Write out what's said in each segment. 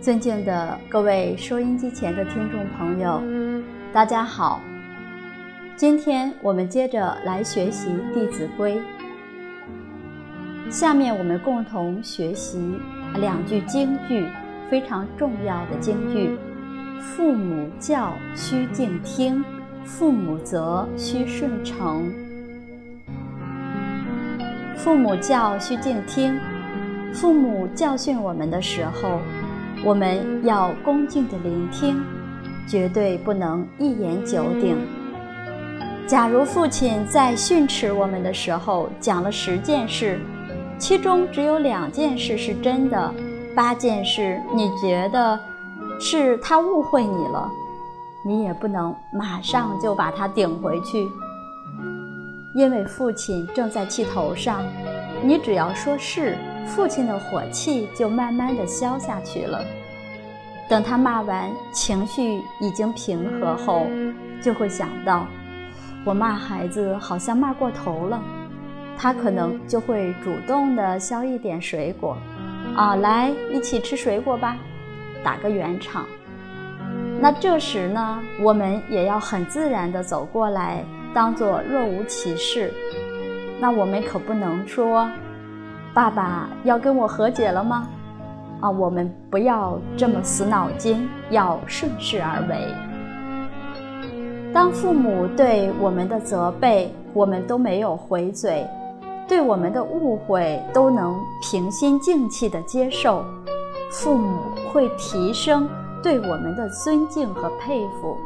尊敬的各位收音机前的听众朋友，大家好。今天我们接着来学习《弟子规》，下面我们共同学习两句京剧，非常重要的京剧：“父母教，须敬听；父母责，须顺承。”父母教，须敬听。父母教训我们的时候。我们要恭敬地聆听，绝对不能一言九鼎。假如父亲在训斥我们的时候讲了十件事，其中只有两件事是真的，八件事你觉得是他误会你了，你也不能马上就把他顶回去，因为父亲正在气头上。你只要说是。父亲的火气就慢慢的消下去了。等他骂完，情绪已经平和后，就会想到，我骂孩子好像骂过头了，他可能就会主动的削一点水果，啊，来一起吃水果吧，打个圆场。那这时呢，我们也要很自然的走过来，当做若无其事。那我们可不能说。爸爸要跟我和解了吗？啊，我们不要这么死脑筋，要顺势而为。当父母对我们的责备，我们都没有回嘴；对我们的误会，都能平心静气地接受。父母会提升对我们的尊敬和佩服，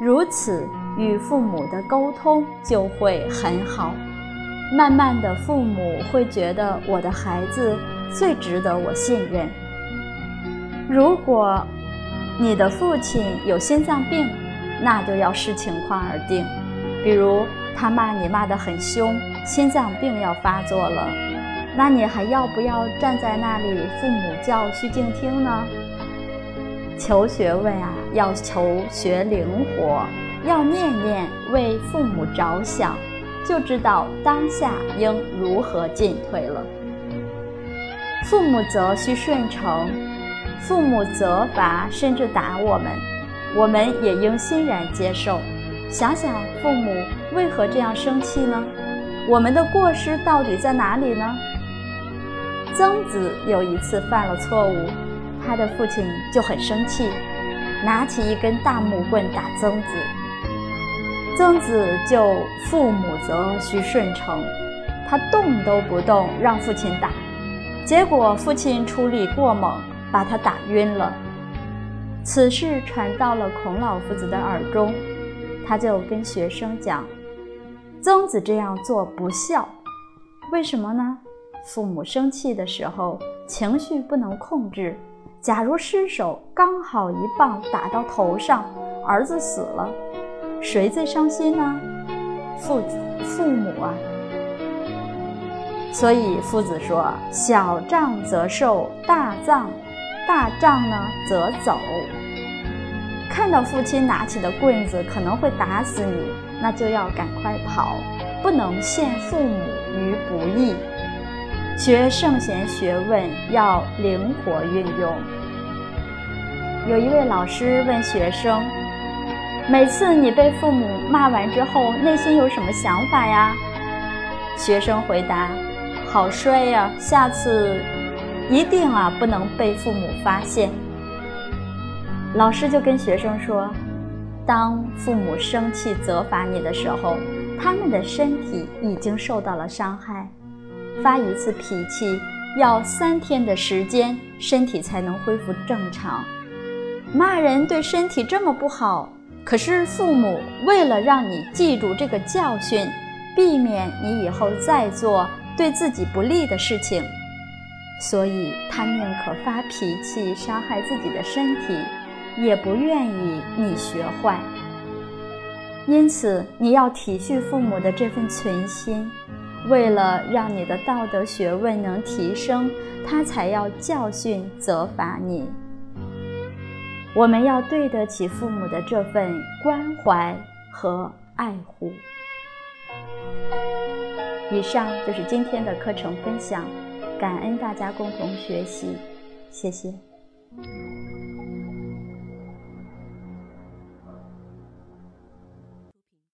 如此与父母的沟通就会很好。慢慢的，父母会觉得我的孩子最值得我信任。如果你的父亲有心脏病，那就要视情况而定。比如他骂你骂得很凶，心脏病要发作了，那你还要不要站在那里？父母教须静听呢？求学问啊，要求学灵活，要念念为父母着想。就知道当下应如何进退了。父母责须顺承，父母责罚甚至打我们，我们也应欣然接受。想想父母为何这样生气呢？我们的过失到底在哪里呢？曾子有一次犯了错误，他的父亲就很生气，拿起一根大木棍打曾子。曾子就父母责须顺承，他动都不动，让父亲打，结果父亲出力过猛，把他打晕了。此事传到了孔老夫子的耳中，他就跟学生讲：“曾子这样做不孝，为什么呢？父母生气的时候情绪不能控制，假如失手刚好一棒打到头上，儿子死了。”谁最伤心呢？父父母啊。所以夫子说：“小杖则受，大杖大杖呢则走。”看到父亲拿起的棍子可能会打死你，那就要赶快跑，不能陷父母于不义。学圣贤学问要灵活运用。有一位老师问学生。每次你被父母骂完之后，内心有什么想法呀？学生回答：“好衰呀，下次一定啊不能被父母发现。”老师就跟学生说：“当父母生气责罚你的时候，他们的身体已经受到了伤害，发一次脾气要三天的时间，身体才能恢复正常。骂人对身体这么不好。”可是父母为了让你记住这个教训，避免你以后再做对自己不利的事情，所以他宁可发脾气伤害自己的身体，也不愿意你学坏。因此，你要体恤父母的这份存心，为了让你的道德学问能提升，他才要教训责罚你。我们要对得起父母的这份关怀和爱护。以上就是今天的课程分享，感恩大家共同学习，谢谢。